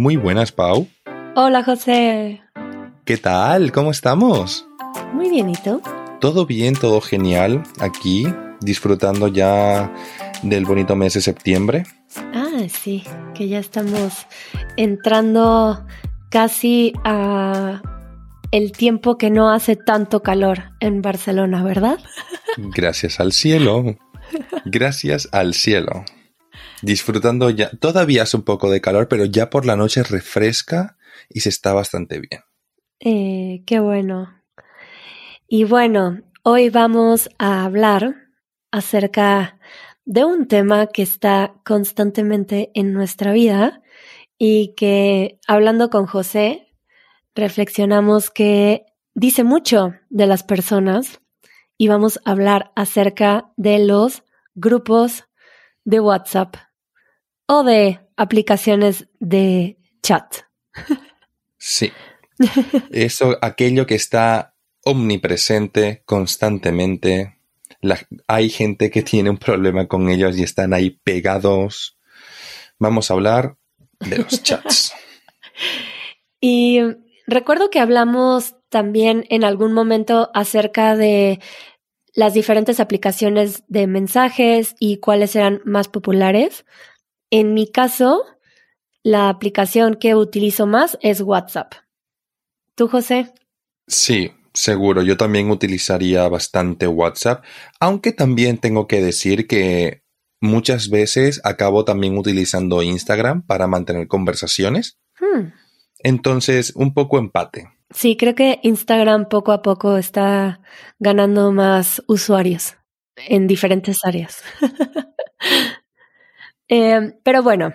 Muy buenas, Pau. Hola, José. ¿Qué tal? ¿Cómo estamos? Muy bien, ¿y tú? Todo bien, todo genial. Aquí, disfrutando ya del bonito mes de septiembre. Ah, sí, que ya estamos entrando casi a el tiempo que no hace tanto calor en Barcelona, ¿verdad? Gracias al cielo. Gracias al cielo. Disfrutando ya. Todavía hace un poco de calor, pero ya por la noche refresca y se está bastante bien. Eh, qué bueno. Y bueno, hoy vamos a hablar acerca de un tema que está constantemente en nuestra vida y que hablando con José reflexionamos que dice mucho de las personas y vamos a hablar acerca de los grupos de WhatsApp o de aplicaciones de chat. Sí. Eso, aquello que está omnipresente constantemente. hay gente que tiene un problema con ellos y están ahí pegados. Vamos a hablar de los chats. y recuerdo que hablamos también en algún momento acerca de las diferentes aplicaciones de mensajes y cuáles eran más populares. En mi caso, la aplicación que utilizo más es WhatsApp. ¿Tú, José? Sí, seguro. Yo también utilizaría bastante WhatsApp, aunque también tengo que decir que muchas veces acabo también utilizando Instagram para mantener conversaciones. Hmm. Entonces, un poco empate. Sí, creo que Instagram poco a poco está ganando más usuarios en diferentes áreas. Em, pero bueno,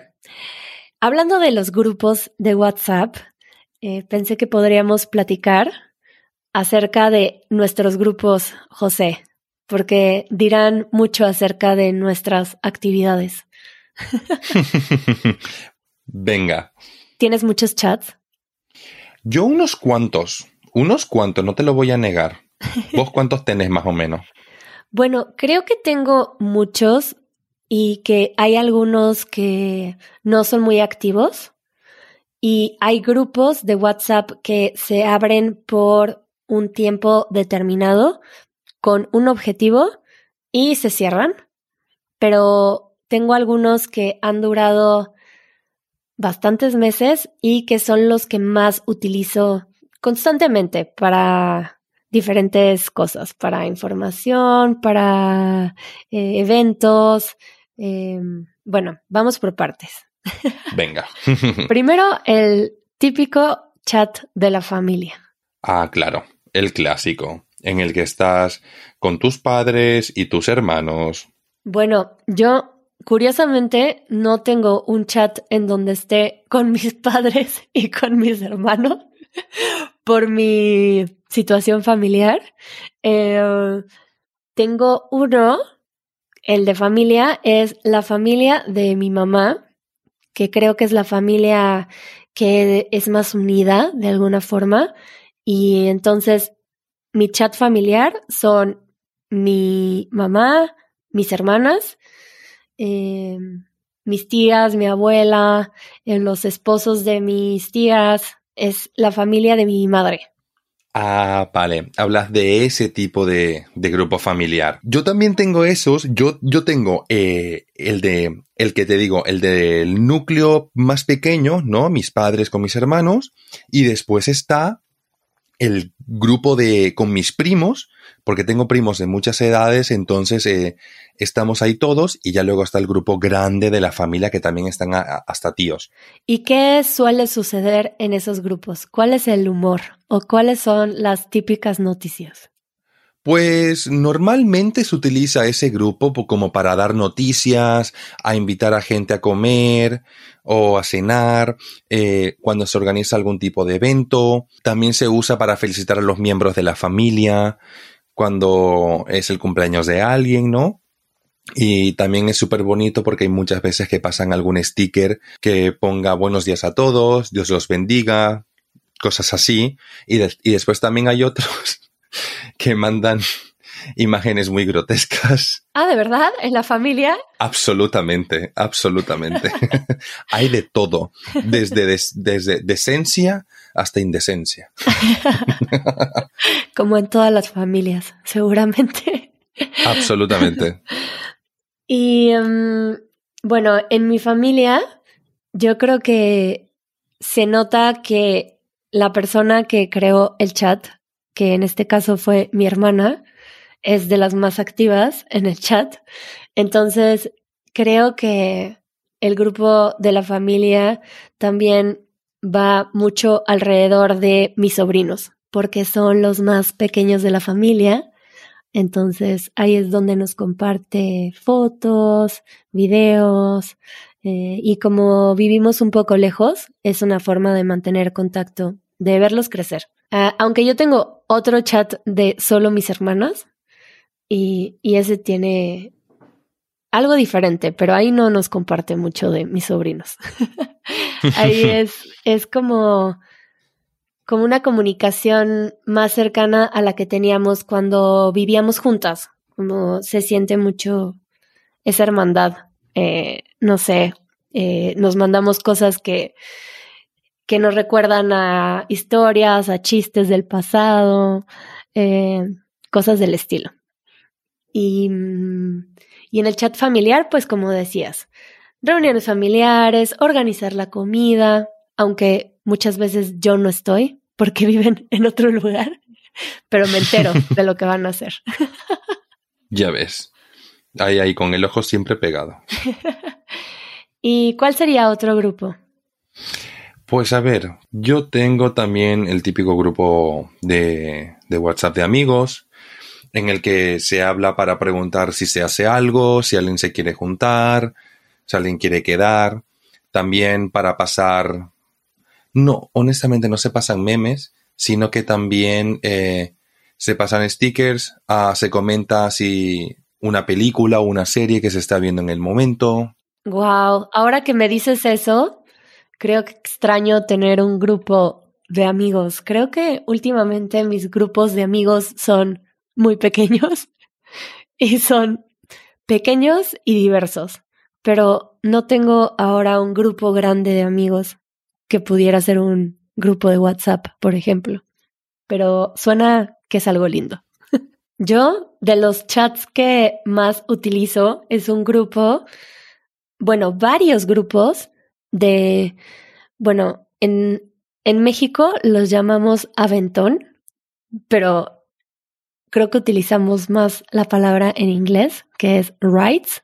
hablando de los grupos de WhatsApp, eh, pensé que podríamos platicar acerca de nuestros grupos, José, porque dirán mucho acerca de nuestras actividades. Venga. ¿Tienes muchos chats? Yo unos cuantos, unos cuantos, no te lo voy a negar. ¿Vos cuántos tenés más o menos? Bueno, creo que tengo muchos y que hay algunos que no son muy activos y hay grupos de WhatsApp que se abren por un tiempo determinado con un objetivo y se cierran, pero tengo algunos que han durado bastantes meses y que son los que más utilizo constantemente para diferentes cosas, para información, para eh, eventos. Em, bueno, vamos por partes. Venga. Primero, el típico chat de la familia. Ah, claro, el clásico, en el que estás con tus padres y tus hermanos. Bueno, yo Curiosamente, no tengo un chat en donde esté con mis padres y con mis hermanos por mi situación familiar. Eh, tengo uno, el de familia, es la familia de mi mamá, que creo que es la familia que es más unida de alguna forma. Y entonces mi chat familiar son mi mamá, mis hermanas eh, mis tías, mi abuela, eh, los esposos de mis tías, es la familia de mi madre. Ah, vale. Hablas de ese tipo de, grupo familiar. Yo también tengo esos. Yo, yo tengo eh, el de, el que te digo, el del núcleo más pequeño, ¿no? Mis padres con mis hermanos. Y después está el grupo de, con mis primos, porque tengo primos de muchas edades, entonces eh, estamos ahí todos y ya luego está el grupo grande de la familia que también están hasta tíos. ¿Y qué suele suceder en esos grupos? ¿Cuál es el humor o cuáles son las típicas noticias? Pues normalmente se utiliza ese grupo como para dar noticias, a invitar a gente a comer o a cenar, eh, cuando se organiza algún tipo de evento. También se usa para felicitar a los miembros de la familia, cuando es el cumpleaños de alguien, ¿no? Y también es súper bonito porque hay muchas veces que pasan algún sticker que ponga buenos días a todos, Dios los bendiga, cosas así. Y, y después también hay otros que mandan imágenes muy grotescas. Ah, ¿de verdad? ¿En la familia? Absolutamente, absolutamente. Hay de todo, desde, desde decencia hasta indecencia. Como en todas las familias, seguramente. Absolutamente. Y em, bueno, en mi familia, yo creo que se nota que la persona que creó el chat, que en este caso fue mi hermana, es de las más activas en el chat. Entonces, creo que el grupo de la familia también va mucho alrededor de mis sobrinos, porque son los más pequeños de la familia. Entonces, ahí es donde nos comparte fotos, videos, eh, y como vivimos un poco lejos, es una forma de mantener contacto, de verlos crecer. Ah, aunque yo tengo otro chat de solo mis hermanas, y, y ese tiene algo diferente, pero ahí no nos comparte mucho de mis sobrinos. ahí es, es como, como una comunicación más cercana a la que teníamos cuando vivíamos juntas, como se siente mucho esa hermandad. Eh, no sé, eh, nos mandamos cosas que, que nos recuerdan a historias, a chistes del pasado, eh, cosas del estilo. Y, y en el chat familiar, pues como decías, reuniones familiares, organizar la comida, aunque muchas veces yo no estoy porque viven en otro lugar, pero me entero de lo que van a hacer. Ya ves. Ahí, ahí, con el ojo siempre pegado. ¿Y cuál sería otro grupo? Pues a ver, yo tengo también el típico grupo de, WhatsApp de amigos, en el que se habla para preguntar si se hace algo, si alguien se quiere juntar, si alguien quiere quedar, también para pasar, no, honestamente no se pasan memes, sino que también eh, se pasan stickers, ah, se comenta si una película o una serie que se está viendo en el momento. Wow, ahora que me dices eso, creo que extraño tener un grupo de amigos. Creo que últimamente mis grupos de amigos son muy pequeños y son pequeños y diversos, pero no tengo ahora un grupo grande de amigos que pudiera ser un grupo de WhatsApp, por ejemplo. Pero suena que es algo lindo. Yo, de los chats que más utilizo, es un grupo, bueno, varios grupos de, bueno, en, en México los llamamos Aventón, pero creo que utilizamos más la palabra en inglés, que es rights,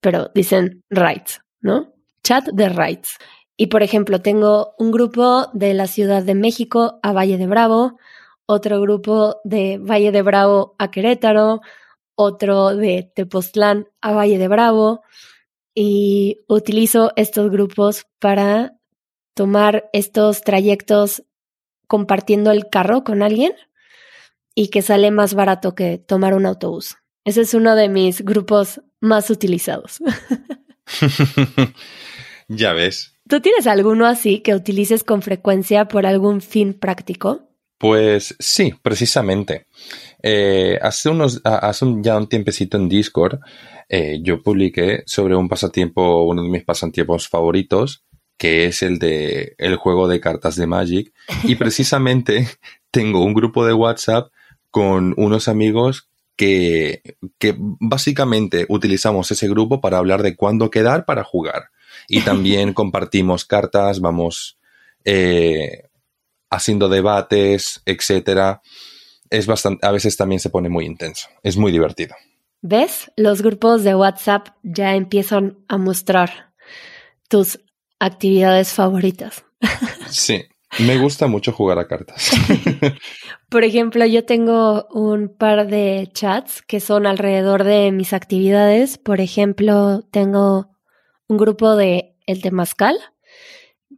pero dicen rights, ¿no? Chat de rights. Y por ejemplo, tengo un grupo de la Ciudad de México a Valle de Bravo, otro grupo de Valle de Bravo a Querétaro, otro de Tepoztlán a Valle de Bravo, y utilizo estos grupos para tomar estos trayectos compartiendo el carro con alguien y que sale más barato que tomar un autobús. Ese es uno de mis grupos más utilizados. ya ves. ¿Tú tienes alguno así que utilices con frecuencia por algún fin práctico? Pues sí, precisamente. Eh, hace unos, hace ya un tiempecito en Discord, eh, yo publiqué sobre un pasatiempo, uno de mis pasatiempos favoritos, que es el de el juego de cartas de Magic. Y precisamente tengo un grupo de WhatsApp con unos amigos que, que básicamente utilizamos ese grupo para hablar de cuándo quedar para jugar. Y también compartimos cartas, vamos eh, haciendo debates, etcétera. Es bastante, a veces también se pone muy intenso. Es muy divertido. ¿Ves? Los grupos de WhatsApp ya empiezan a mostrar tus actividades favoritas. Sí, me gusta mucho jugar a cartas. Por ejemplo, yo tengo un par de chats que son alrededor de mis actividades. Por ejemplo, tengo un grupo de El Temazcal,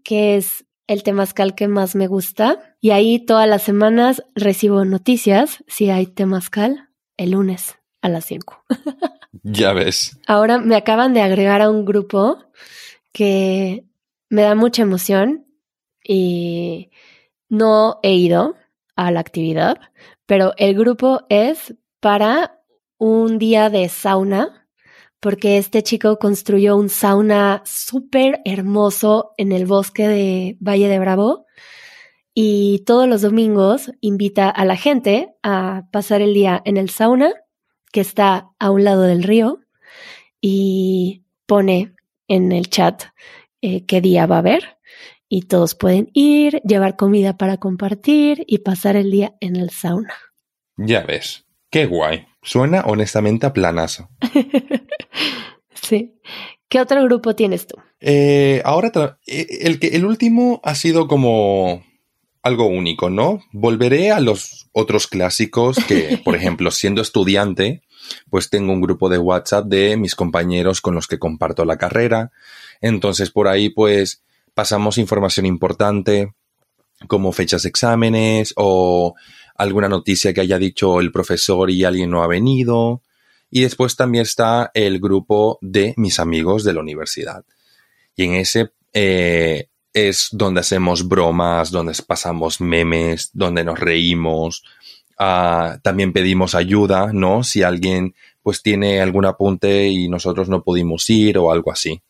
que es el temazcal que más me gusta. Y ahí todas las semanas recibo noticias si hay temazcal el lunes a las 5. ya ves. Ahora me acaban de agregar a un grupo que me da mucha emoción y no he ido a la actividad, pero el grupo es para un día de sauna, porque este chico construyó un sauna súper hermoso en el bosque de Valle de Bravo y todos los domingos invita a la gente a pasar el día en el sauna, que está a un lado del río, y pone en el chat eh, qué día va a haber y todos pueden ir, llevar comida para compartir y pasar el día en el sauna. Ya ves, qué guay. Suena honestamente a planazo. sí. ¿Qué otro grupo tienes tú? Eh, ahora, eh, el, que, el último ha sido como algo único, ¿no? Volveré a los otros clásicos que, por ejemplo, siendo estudiante, pues tengo un grupo de WhatsApp de mis compañeros con los que comparto la carrera. Entonces, por ahí, pues, pasamos información importante como fechas de exámenes o alguna noticia que haya dicho el profesor y alguien no ha venido. Y después también está el grupo de mis amigos de la universidad. Y en ese eh, es donde hacemos bromas, donde pasamos memes, donde nos reímos. Ah, también pedimos ayuda, ¿no? Si alguien pues tiene algún apunte y nosotros no pudimos ir o algo así.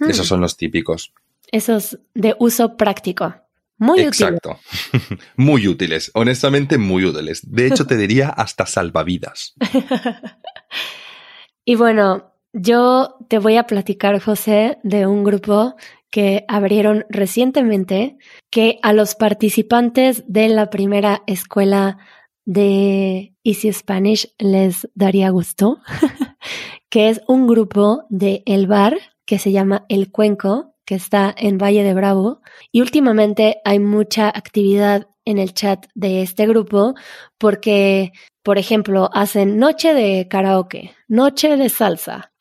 Hmm. Esos son los típicos. Esos de uso práctico. Muy Exacto. muy útiles. Honestamente, muy útiles. De hecho, te diría hasta salvavidas. y bueno, yo te voy a platicar, José, de un grupo que abrieron recientemente que a los participantes de la primera escuela de Easy Spanish les daría gusto, que es un grupo de El Bar que se llama El Cuenco, que está en Valle de Bravo. Y últimamente hay mucha actividad en el chat de este grupo porque, por ejemplo, hacen noche de karaoke, noche de salsa,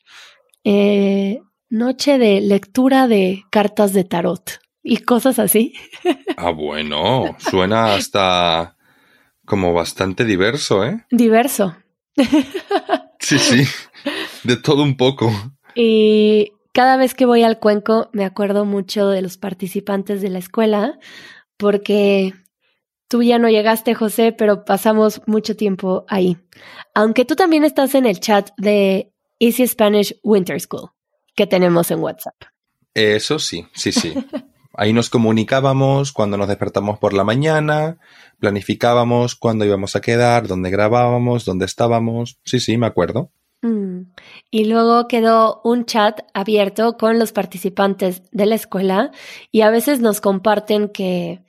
eh, noche de lectura de cartas de tarot y cosas así. Ah, bueno, suena hasta como bastante diverso, ¿eh? Diverso. Sí, sí, de todo un poco. Y cada vez que voy al cuenco me acuerdo mucho de los participantes de la escuela porque tú ya no llegaste, José, pero pasamos mucho tiempo ahí. Aunque tú también estás en el chat de Easy Spanish Winter School que tenemos en WhatsApp. Eso sí, sí, sí. Ahí nos comunicábamos cuando nos despertamos por la mañana, planificábamos cuándo íbamos a quedar, dónde grabábamos, dónde estábamos. Sí, sí, me acuerdo. Mm. Y luego quedó un chat abierto con los participantes de la escuela y a veces nos comparten que,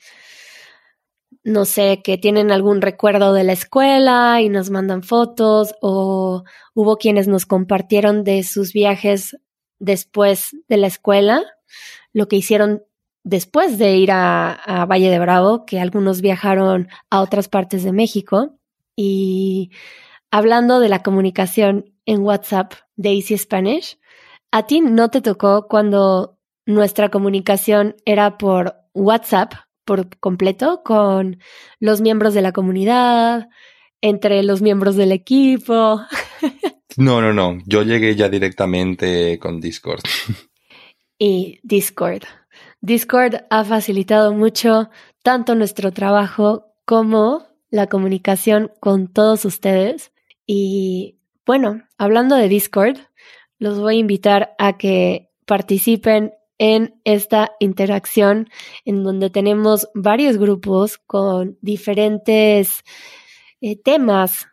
no sé, que tienen algún recuerdo de la escuela y nos mandan fotos o hubo quienes nos compartieron de sus viajes después de la escuela, lo que hicieron después de ir a, Valle de Bravo, que algunos viajaron a otras partes de México. Y hablando de la comunicación en WhatsApp de Easy Spanish, ¿a ti no te tocó cuando nuestra comunicación era por WhatsApp por completo con los miembros de la comunidad, entre los miembros del equipo? No, no, no. Yo llegué ya directamente con Discord. Y Discord. Discord ha facilitado mucho tanto nuestro trabajo como la comunicación con todos ustedes. Y bueno, hablando de Discord, los voy a invitar a que participen en esta interacción en donde tenemos varios grupos con diferentes eh, temas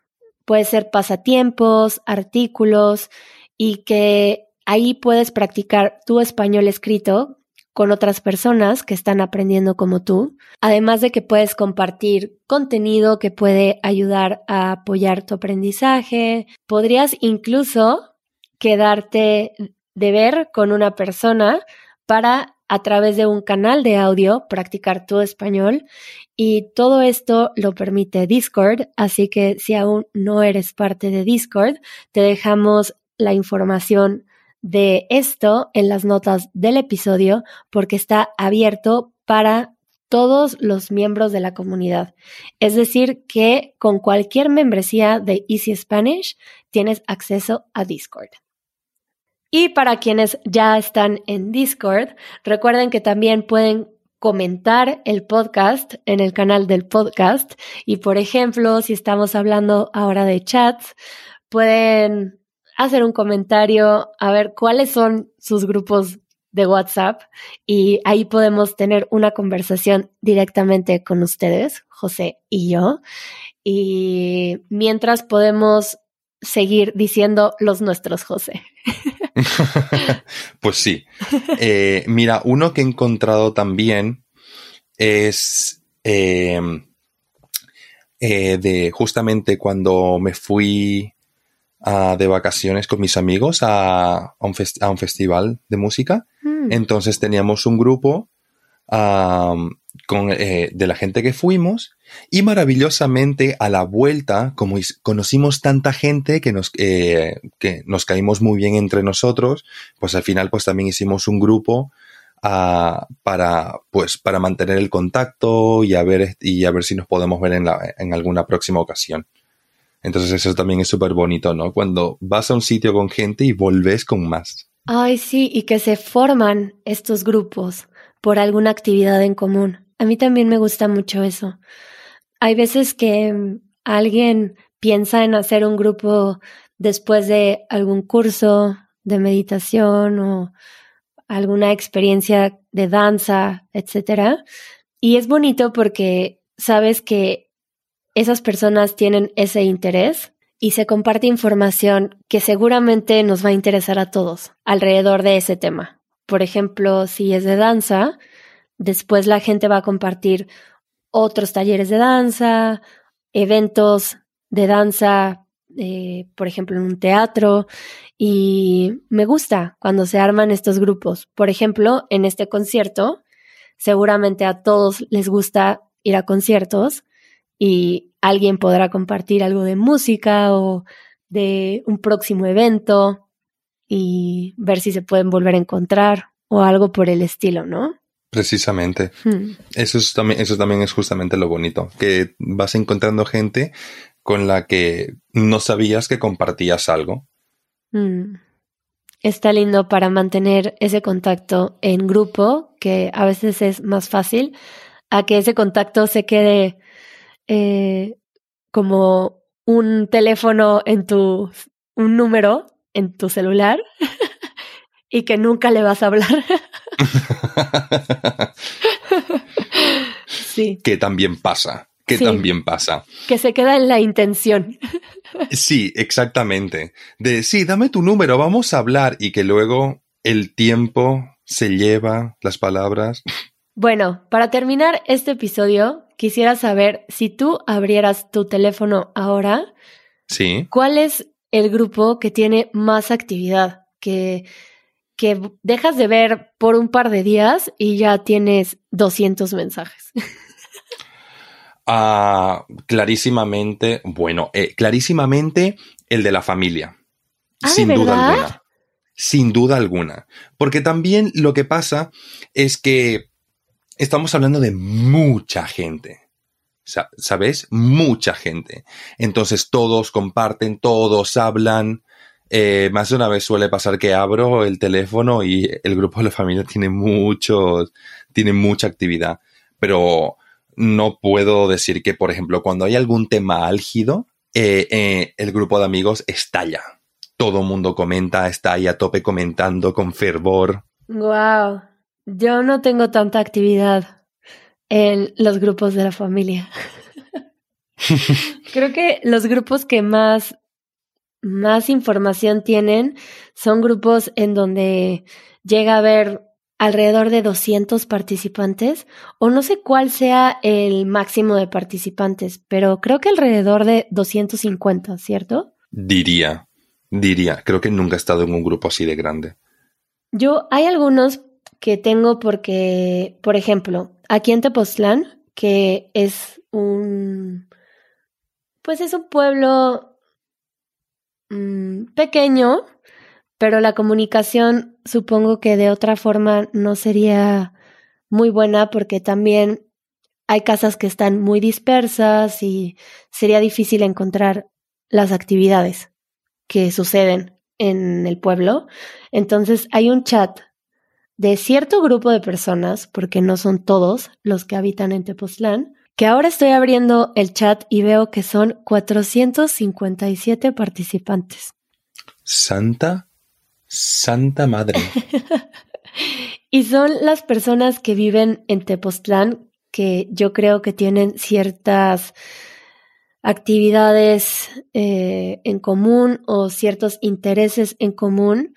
puede ser pasatiempos, artículos y que ahí puedes practicar tu español escrito con otras personas que están aprendiendo como tú, además de que puedes compartir contenido que puede ayudar a apoyar tu aprendizaje. Podrías incluso quedarte de ver con una persona para a través de un canal de audio practicar tu español y todo esto lo permite Discord, así que si aún no eres parte de Discord, te dejamos la información de esto en las notas del episodio porque está abierto para todos los miembros de la comunidad. Es decir, que con cualquier membresía de Easy Spanish tienes acceso a Discord. Y para quienes ya están en Discord, recuerden que también pueden comentar el podcast en el canal del podcast. Y por ejemplo, si estamos hablando ahora de chats, pueden hacer un comentario, a ver cuáles son sus grupos de WhatsApp y ahí podemos tener una conversación directamente con ustedes, José y yo. Y mientras podemos seguir diciendo los nuestros, José. pues sí. Eh, mira, uno que he encontrado también es em, eh, de justamente cuando me fui de vacaciones con mis amigos a, un, festival de música. Mm. Entonces teníamos un grupo con, eh, de la gente que fuimos y maravillosamente a la vuelta, como conocimos tanta gente que nos, eh, que nos caímos muy bien entre nosotros, pues al final pues también hicimos un grupo uh, para, pues, para mantener el contacto y a ver, y a ver si nos podemos ver en, la, en alguna próxima ocasión. Entonces eso también es súper bonito, ¿no? Cuando vas a un sitio con gente y volves con más. Ay, sí, y que se forman estos grupos por alguna actividad en común. A mí también me gusta mucho eso. Hay veces que mm, alguien piensa en hacer un grupo después de algún curso de meditación o alguna experiencia de danza, etcétera. Y es bonito porque sabes que esas personas tienen ese interés y se comparte información que seguramente nos va a interesar a todos alrededor de ese tema. Por ejemplo, si es de danza, después la gente va a compartir otros talleres de danza, eventos de danza, eh, por ejemplo, en un teatro. Y me gusta cuando se arman estos grupos. Por ejemplo, en este concierto, seguramente a todos les gusta ir a conciertos y alguien podrá compartir algo de música o de un próximo evento y ver si se pueden volver a encontrar o algo por el estilo, ¿no? Precisamente. Hmm. Eso, es también, eso también es justamente lo bonito, que vas encontrando gente con la que no sabías que compartías algo. Hmm. Está lindo para mantener ese contacto en grupo, que a veces es más fácil, a que ese contacto se quede eh, como un teléfono en tu, un número en tu celular y que nunca le vas a hablar. sí. Que también pasa. Que también pasa. Que se queda en la intención. sí, exactamente. De sí, dame tu número, vamos a hablar y que luego el tiempo se lleva las palabras. Bueno, para terminar este episodio, quisiera saber si tú abrieras tu teléfono ahora. Sí. ¿Cuál es el grupo que tiene más actividad? Que que dejas de ver por un par de días y ya tienes 200 mensajes. Ah, clarísimamente, bueno, eh, clarísimamente el de la familia. Ah, sin duda alguna. Sin duda alguna. Porque también lo que pasa es que estamos hablando de mucha gente. ¿Sabes? Mucha gente. Entonces todos comparten, todos hablan. Eh, más de una vez suele pasar que abro el teléfono y el grupo de la familia tiene mucho, tiene mucha actividad, pero no puedo decir que, por ejemplo, cuando hay algún tema álgido, eh, eh, el grupo de amigos estalla. Todo mundo comenta, está ahí a tope comentando con fervor. Wow, yo no tengo tanta actividad en los grupos de la familia. Creo que los grupos que más más información tienen son grupos en donde llega a haber alrededor de 200 participantes o no sé cuál sea el máximo de participantes, pero creo que alrededor de 250, ¿cierto? Diría, diría, creo que nunca he estado en un grupo así de grande. Yo hay algunos que tengo porque, por ejemplo, aquí en Tepoztlán, que es un, pues es un pueblo Mm, pequeño, pero la comunicación supongo que de otra forma no sería muy buena porque también hay casas que están muy dispersas y sería difícil encontrar las actividades que suceden en el pueblo. Entonces hay un chat de cierto grupo de personas, porque no son todos los que habitan en Tepoztlán, que ahora estoy abriendo el chat y veo que son 457 participantes. Santa, Santa Madre. y son las personas que viven en Tepoztlán que yo creo que tienen ciertas actividades eh, en común o ciertos intereses en común,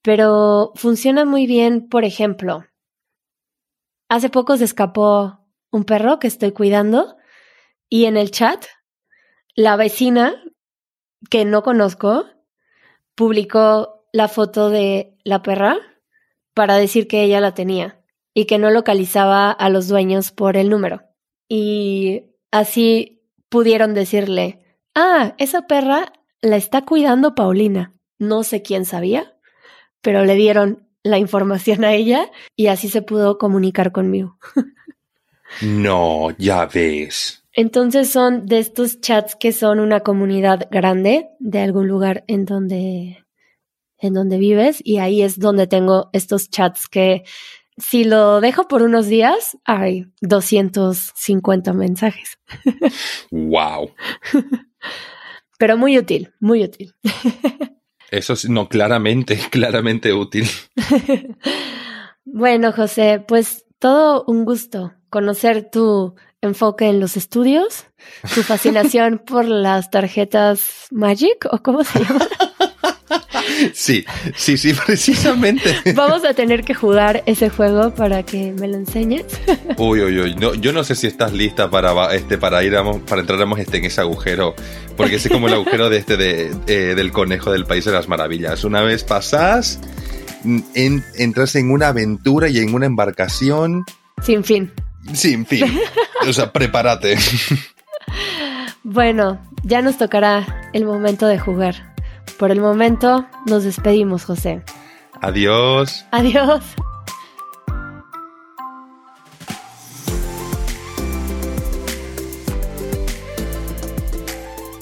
pero funciona muy bien, por ejemplo, hace poco se escapó un perro que estoy cuidando y en el chat la vecina que no conozco publicó la foto de la perra para decir que ella la tenía y que no localizaba a los dueños por el número. Y así pudieron decirle, ah, esa perra la está cuidando Paulina. No sé quién sabía, pero le dieron la información a ella y así se pudo comunicar conmigo. No, ya ves. Entonces son de estos chats que son una comunidad grande de algún lugar en donde en donde vives y ahí es donde tengo estos chats que si lo dejo por unos días hay 250 mensajes. Wow. Pero muy útil, muy útil. Eso sí, no, claramente, claramente útil. bueno, José, pues todo un gusto conocer tu enfoque en los estudios, tu fascinación por las tarjetas Magic o cómo se llama. Sí, sí, sí, precisamente. Vamos a tener que jugar ese juego para que me lo enseñes. Uy, uy, uy. No, yo no sé si estás lista para, este, para ir para entrar este, en ese agujero, porque es como el agujero de este de, eh, del conejo del País de las Maravillas. Una vez pasás, en, entras en una aventura y en una embarcación. Sin fin. Sin fin. O sea, prepárate. Bueno, ya nos tocará el momento de jugar. Por el momento, nos despedimos, José. Adiós. Adiós.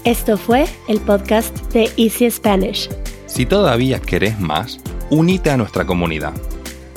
Esto fue el podcast de Easy Spanish. Si todavía querés más, únete a nuestra comunidad.